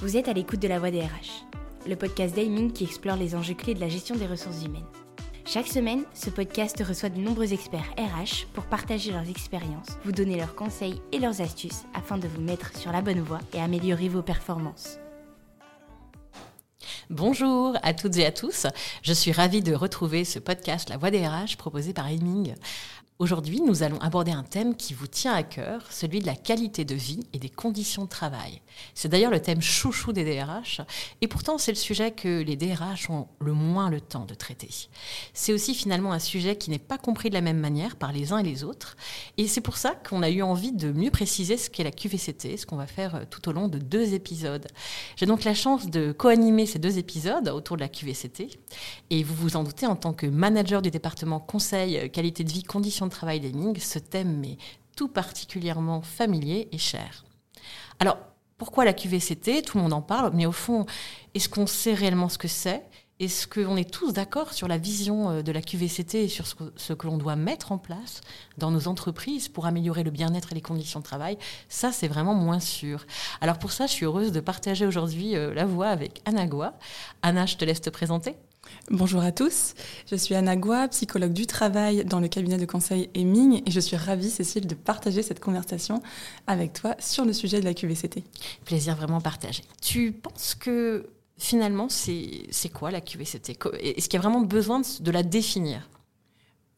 Vous êtes à l'écoute de la voix des RH, le podcast d'Aiming qui explore les enjeux clés de la gestion des ressources humaines. Chaque semaine, ce podcast reçoit de nombreux experts RH pour partager leurs expériences, vous donner leurs conseils et leurs astuces afin de vous mettre sur la bonne voie et améliorer vos performances. Bonjour à toutes et à tous. Je suis ravie de retrouver ce podcast La Voix des RH proposé par Aiming. Aujourd'hui, nous allons aborder un thème qui vous tient à cœur, celui de la qualité de vie et des conditions de travail. C'est d'ailleurs le thème chouchou des DRH, et pourtant c'est le sujet que les DRH ont le moins le temps de traiter. C'est aussi finalement un sujet qui n'est pas compris de la même manière par les uns et les autres, et c'est pour ça qu'on a eu envie de mieux préciser ce qu'est la QVCT, ce qu'on va faire euh, tout au long de deux épisodes. J'ai donc la chance de co-animer ces deux épisodes autour de la QVCT, et vous vous en doutez, en tant que manager du département conseil, euh, qualité de vie, conditions travail d'Aiming, ce thème m'est tout particulièrement familier et cher. Alors, pourquoi la QVCT Tout le monde en parle, mais au fond, est-ce qu'on sait réellement ce que c'est? Est-ce qu'on est tous d'accord sur la vision euh, de la QVCT et sur ce que, l'on doit mettre en place dans nos entreprises pour améliorer le bien-être et les conditions de travail? Ça, c'est vraiment moins sûr. Alors pour ça, je suis heureuse de partager aujourd'hui euh, la voix avec Anna Goua. Anna, je te laisse te présenter. Bonjour à tous, je suis Anna Goua, psychologue du travail dans le cabinet de conseil EMING et je suis ravie, Cécile, de partager cette conversation avec toi sur le sujet de la QVCT. Plaisir vraiment partagé. Tu penses que finalement, c'est quoi la QVCT Est-ce qu'il y a vraiment besoin de la définir?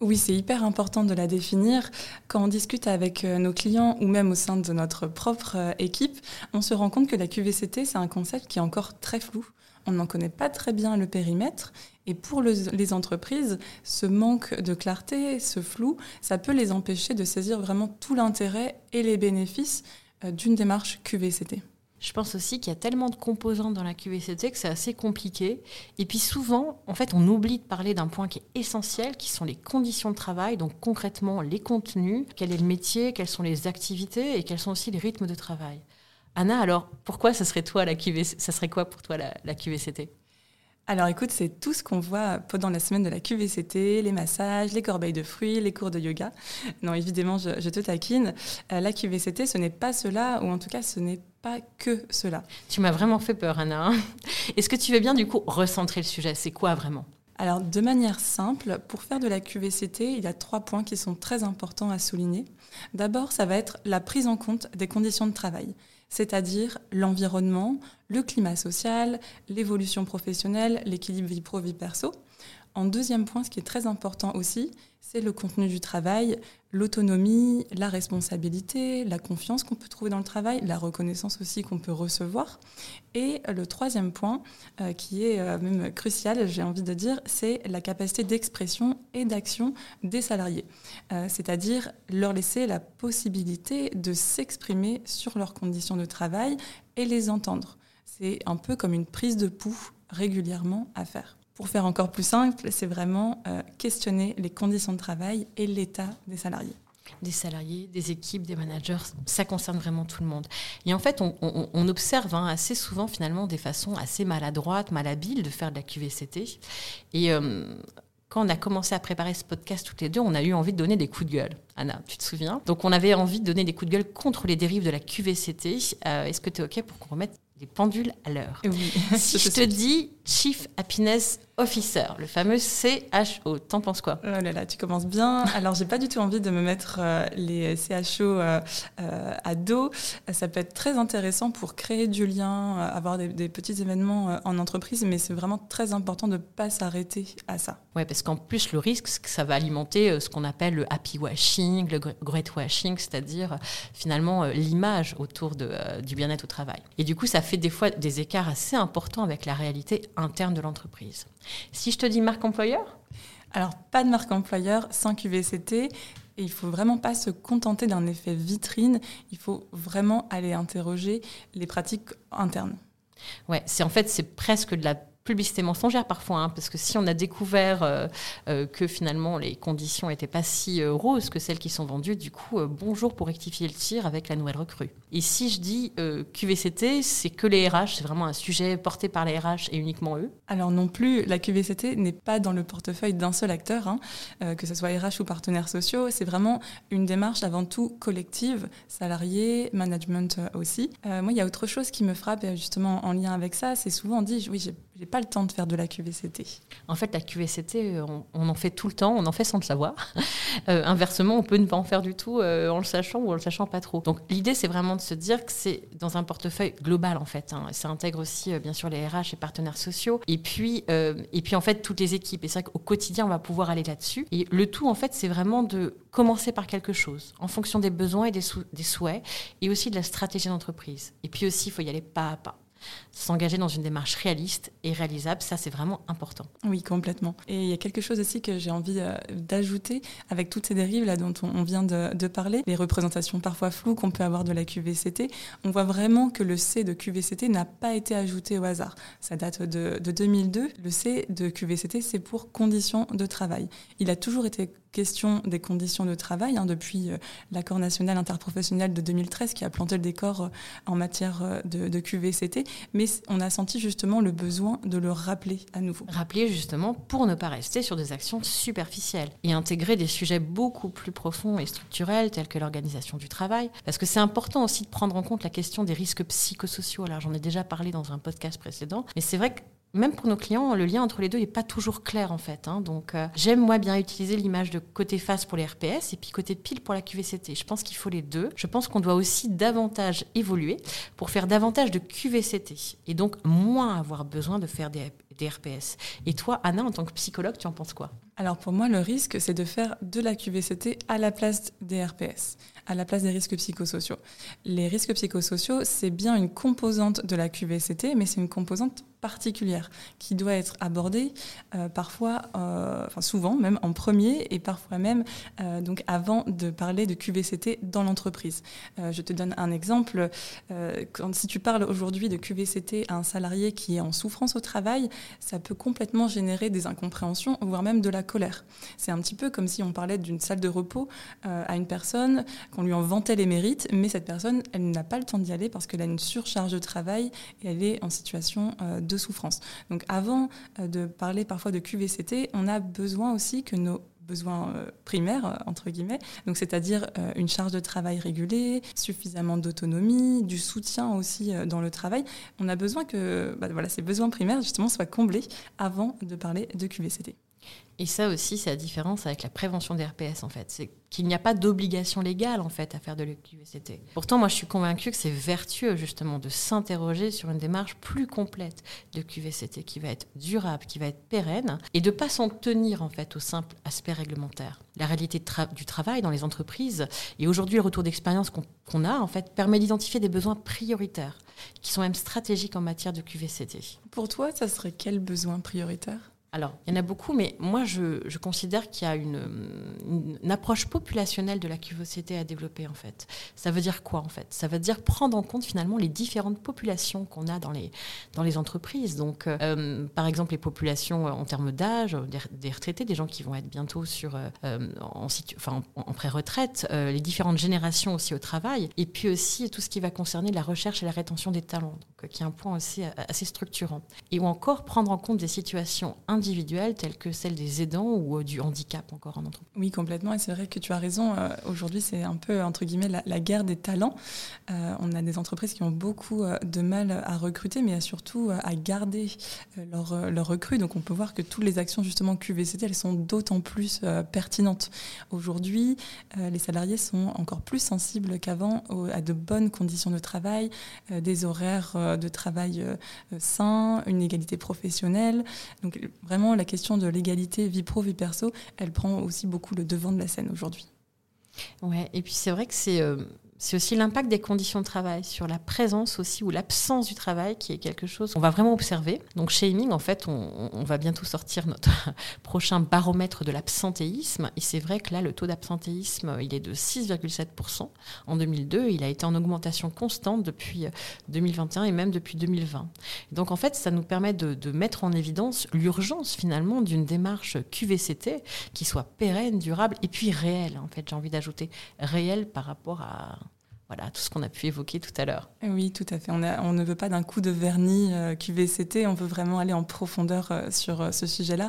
Oui, c'est hyper important de la définir. Quand on discute avec euh, nos clients ou même au sein de notre propre euh, équipe, on se rend compte que la QVCT, c'est un concept qui est encore très flou on n'en connaît pas très bien le périmètre. Et pour les entreprises, ce manque de clarté, ce flou, ça peut les empêcher de saisir vraiment tout l'intérêt et les bénéfices euh, d'une démarche QVCT. Je pense aussi qu'il y a tellement de composantes dans la QVCT que c'est assez compliqué. Et puis souvent, en fait, on oublie de parler d'un point qui est essentiel, qui sont les conditions de travail, donc concrètement les contenus, quel est le métier, quelles sont les activités et quels sont aussi les rythmes de travail. Anna, alors pourquoi ça serait toi la ça serait quoi pour toi la, QVCT alors écoute, c'est tout ce qu'on voit pendant la semaine de la QVCT, les massages, les corbeilles de fruits, les cours de yoga. Non, évidemment, je, te taquine. Euh, la QVCT, ce n'est pas cela, ou en tout cas, ce n'est pas que cela. Tu m'as vraiment fait peur, Anna. Hein. Est-ce que tu veux bien, du coup, recentrer le sujet? C'est quoi vraiment? Alors, de manière simple, pour faire de la QVCT, il y a trois points qui sont très importants à souligner. D'abord, ça va être la prise en compte des conditions de travail c'est-à-dire l'environnement, le climat social, l'évolution professionnelle, l'équilibre vie pro-vie perso. En deuxième point, ce qui est très important aussi, c'est le contenu du travail, l'autonomie, la responsabilité, la confiance qu'on peut trouver dans le travail, la reconnaissance aussi qu'on peut recevoir. Et le troisième point, euh, qui est euh, même crucial, j'ai envie de dire, c'est la capacité d'expression et d'action des salariés. Euh, c'est-à-dire leur laisser la possibilité de s'exprimer sur leurs conditions de travail et les entendre. C'est un peu comme une prise de pouls régulièrement à faire. Pour faire encore plus simple, c'est vraiment euh, questionner les conditions de travail et l'état des salariés des salariés, des équipes, des managers, ça concerne vraiment tout le monde. Et en fait, on, observe hein, assez souvent finalement des façons assez maladroites, malhabiles de faire de la QVCT. Et euh, quand on a commencé à préparer ce podcast toutes les deux, on a eu envie de donner des coups de gueule. Anna, tu te souviens? Donc on avait envie de donner des coups de gueule contre les dérives de la QVCT. Euh, est-ce que tu es OK pour qu'on remette les pendules à l'heure? Oui. Si je te dis Chief Happiness Officer, le fameux CHO. T'en penses quoi? Oh là là, tu commences bien. Alors, j'ai pas du tout envie de me mettre euh, les CHO euh, euh, à dos. Ça peut être très intéressant pour créer du lien, avoir des, petits événements en entreprise, mais c'est vraiment très important de ne pas s'arrêter à ça. Oui, parce qu'en plus, le risque, c'est que ça va alimenter ce qu'on appelle le happy washing, le great washing, c'est-à-dire finalement l'image autour de, du bien-être au travail. Et du coup, ça fait des fois des écarts assez importants avec la réalité interne de l'entreprise. Si je te dis marque employeur? Alors, pas de marque employeur sans QVCT. Et il faut vraiment pas se contenter d'un effet vitrine. Il faut vraiment aller interroger les pratiques internes. Ouais, c'est en fait c'est presque de la publicité mensongère parfois, hein, parce que si on a découvert euh, euh, que finalement les conditions n'étaient pas si euh, roses que celles qui sont vendues, du coup, bonjour pour rectifier le tir avec la nouvelle recrue. Et si je dis QVCT, c'est que les RH, c'est vraiment un sujet porté par les RH et uniquement eux Alors non plus, la QVCT n'est pas dans le portefeuille d'un seul acteur, hein, que ce soit RH ou partenaires sociaux, c'est vraiment une démarche avant tout collective, salariés, management aussi. moi, il y a autre chose qui me frappe justement en lien avec ça, c'est souvent dit, oui, j'ai pas le temps de faire de la QVCT. En fait, la QVCT, euh, on, en fait tout le temps, on en fait sans le savoir. Euh, inversement, on peut ne pas en faire du tout euh, en le sachant ou en le sachant pas trop. Donc l'idée, c'est vraiment de se dire que c'est dans un portefeuille global en fait. Hein. Ça intègre aussi bien sûr les RH et partenaires sociaux, et puis et puis en fait toutes les équipes. Et c'est vrai qu'au quotidien, on va pouvoir aller là-dessus. Et le tout, en fait, c'est vraiment de commencer par quelque chose en fonction des besoins et des, des souhaits, et aussi de la stratégie d'entreprise. Et puis aussi, il faut y aller pas à pas s'engager dans une démarche réaliste et réalisable, ça c'est vraiment important. Oui, complètement. Et il y a quelque chose aussi que j'ai envie euh, d'ajouter avec toutes ces dérives là dont on vient de, parler, les représentations parfois floues qu'on peut avoir de la QVCT, on voit vraiment que le C de QVCT n'a pas été ajouté au hasard. Ça date de, de 2002. Le C de QVCT, c'est pour conditions de travail. Il a toujours été question des conditions de travail, hein, depuis euh, l'accord national interprofessionnel de 2013 qui a planté le décor euh, en matière de, QVCT, mais on a senti justement le besoin de le rappeler à nouveau. Rappeler justement pour ne pas rester sur des actions superficielles et intégrer des sujets beaucoup plus profonds et structurels tels que l'organisation du travail, parce que c'est important aussi de prendre en compte la question des risques psychosociaux. Alors j'en ai déjà parlé dans un podcast précédent, mais c'est vrai que même pour nos clients, le lien entre les deux n'est pas toujours clair en fait. Hein. Donc euh, j'aime moi bien utiliser l'image de côté face pour les RPS et puis côté pile pour la QVCT. Je pense qu'il faut les deux. Je pense qu'on doit aussi davantage évoluer pour faire davantage de QVCT et donc moins avoir besoin de faire des, des RPS. Et toi, Anna, en tant que psychologue, tu en penses quoi? Alors pour moi, le risque, c'est de faire de la QVCT à la place des RPS à la place des risques psychosociaux. Les risques psychosociaux, c'est bien une composante de la QVCT, mais c'est une composante particulière qui doit être abordée euh, parfois, euh, enfin souvent même en premier et parfois même euh, donc avant de parler de QVCT dans l'entreprise. je te donne un exemple. si tu parles aujourd'hui de QVCT à un salarié qui est en souffrance au travail, ça peut complètement générer des incompréhensions, voire même de la colère. C'est un petit peu comme si on parlait d'une salle de repos à une personne, qu'on lui en vantait les mérites, mais cette personne, elle n'a pas le temps d'y aller parce qu'elle a une surcharge de travail et elle est en situation de souffrance. Donc avant euh, de parler parfois de QVCT, on a besoin aussi que nos besoins euh, primaires, euh, entre guillemets, donc c'est-à-dire une charge de travail régulée, suffisamment d'autonomie, du soutien aussi dans le travail. On a besoin que bah, voilà, ces besoins primaires justement soient comblés avant de parler de QVCT. Et ça aussi, c'est la différence avec la prévention des RPS, en fait. C'est qu'il n'y a pas d'obligation légale, en fait, à faire de l'EQVCT. Pourtant, moi, je suis convaincue que c'est vertueux, justement, de s'interroger sur une démarche plus complète de QVCT qui va être durable, qui va être pérenne, et de ne pas s'en tenir, en fait, au simple aspect réglementaire. La réalité du travail dans les entreprises, et aujourd'hui, le retour d'expérience qu'on a, en fait, permet d'identifier des besoins prioritaires, qui sont même stratégiques en matière de QVCT. Pour toi, ça serait quel besoin prioritaire? Alors, il y en a beaucoup, mais moi, je, considère qu'il y a une, approche populationnelle de la QVCT à développer, en fait. Ça veut dire quoi, en fait? Ça veut dire prendre en compte, finalement, les différentes populations qu'on a dans les, entreprises. Donc, euh, par exemple, les populations en termes d'âge, des, retraités, des gens qui vont être bientôt sur, euh, en, enfin, en, pré-retraite, euh, les différentes générations aussi au travail, et puis aussi tout ce qui va concerner la recherche et la rétention des talents, donc, qui est un point aussi assez structurant. Et ou encore prendre en compte des situations telles que celles des aidants ou euh, du handicap encore en entreprise. Oui, complètement. Et c'est vrai que tu as raison. Euh, aujourd'hui, c'est un peu, entre guillemets, la, guerre des talents. Euh, on a des entreprises qui ont beaucoup de mal à recruter, mais surtout à garder leurs leur recrues. Donc, on peut voir que toutes les actions, justement, QVCT, elles sont d'autant plus pertinentes. Aujourd'hui, les salariés sont encore plus sensibles qu'avant à de bonnes conditions de travail, des horaires de travail sains, une égalité professionnelle. Donc, vraiment, la question de l'égalité vie pro, vie perso, elle prend aussi beaucoup le devant de la scène aujourd'hui. Ouais, et puis c'est vrai que c'est. Euh, c'est aussi l'impact des conditions de travail sur la présence aussi ou l'absence du travail qui est quelque chose qu'on va vraiment observer. Donc chez Heming, en fait, on, va bientôt sortir notre prochain baromètre de l'absentéisme. Et c'est vrai que là, le taux d'absentéisme, il est de 6,7% en 2002. Il a été en augmentation constante depuis 2021 et même depuis 2020. Donc en fait, ça nous permet de, de mettre en évidence l'urgence finalement d'une démarche QVCT qui soit pérenne, durable et puis réelle. En fait, j'ai envie d'ajouter réelle par rapport à voilà, tout ce qu'on a pu évoquer tout à l'heure. Oui, tout à fait. On, a, on ne veut pas d'un coup de vernis euh, QVCT, on veut vraiment aller en profondeur euh, sur euh, ce sujet-là.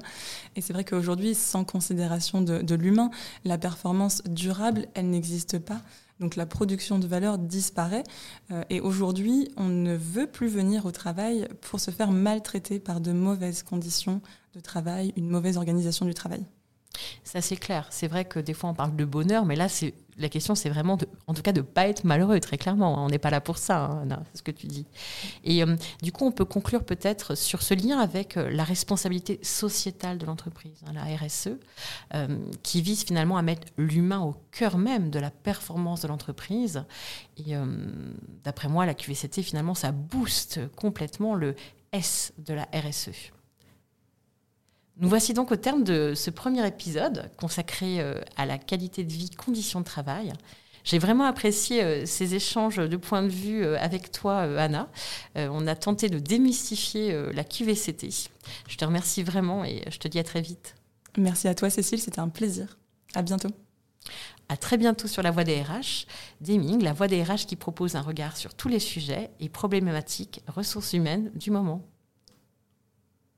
Et c'est vrai qu'aujourd'hui, sans considération de, de l'humain, la performance durable, elle n'existe pas. Donc la production de valeur disparaît. Euh, et aujourd'hui, on ne veut plus venir au travail pour se faire maltraiter par de mauvaises conditions de travail, une mauvaise organisation du travail. Ça c'est clair. C'est vrai que des fois on parle de bonheur, mais là c'est la question c'est vraiment en tout cas de pas être malheureux très clairement. On n'est pas là pour ça, hein, c'est ce que tu dis. Et euh, du coup on peut conclure peut-être sur ce lien avec euh, la responsabilité sociétale de l'entreprise, hein, la RSE, euh, qui vise finalement à mettre l'humain au cœur même de la performance de l'entreprise. Et d'après moi la QVCT finalement ça booste complètement le S de la RSE. Nous voici donc au terme de ce premier épisode consacré euh, à la qualité de vie, conditions de travail. J'ai vraiment apprécié euh, ces échanges de points de vue euh, avec toi, Anna. On a tenté de démystifier la QVCT. Je te remercie vraiment et je te dis à très vite. Merci à toi, Cécile, c'était un plaisir. À bientôt. À très bientôt sur la voie des RH. Deming, la voie des RH qui propose un regard sur tous les sujets et problématiques ressources humaines du moment.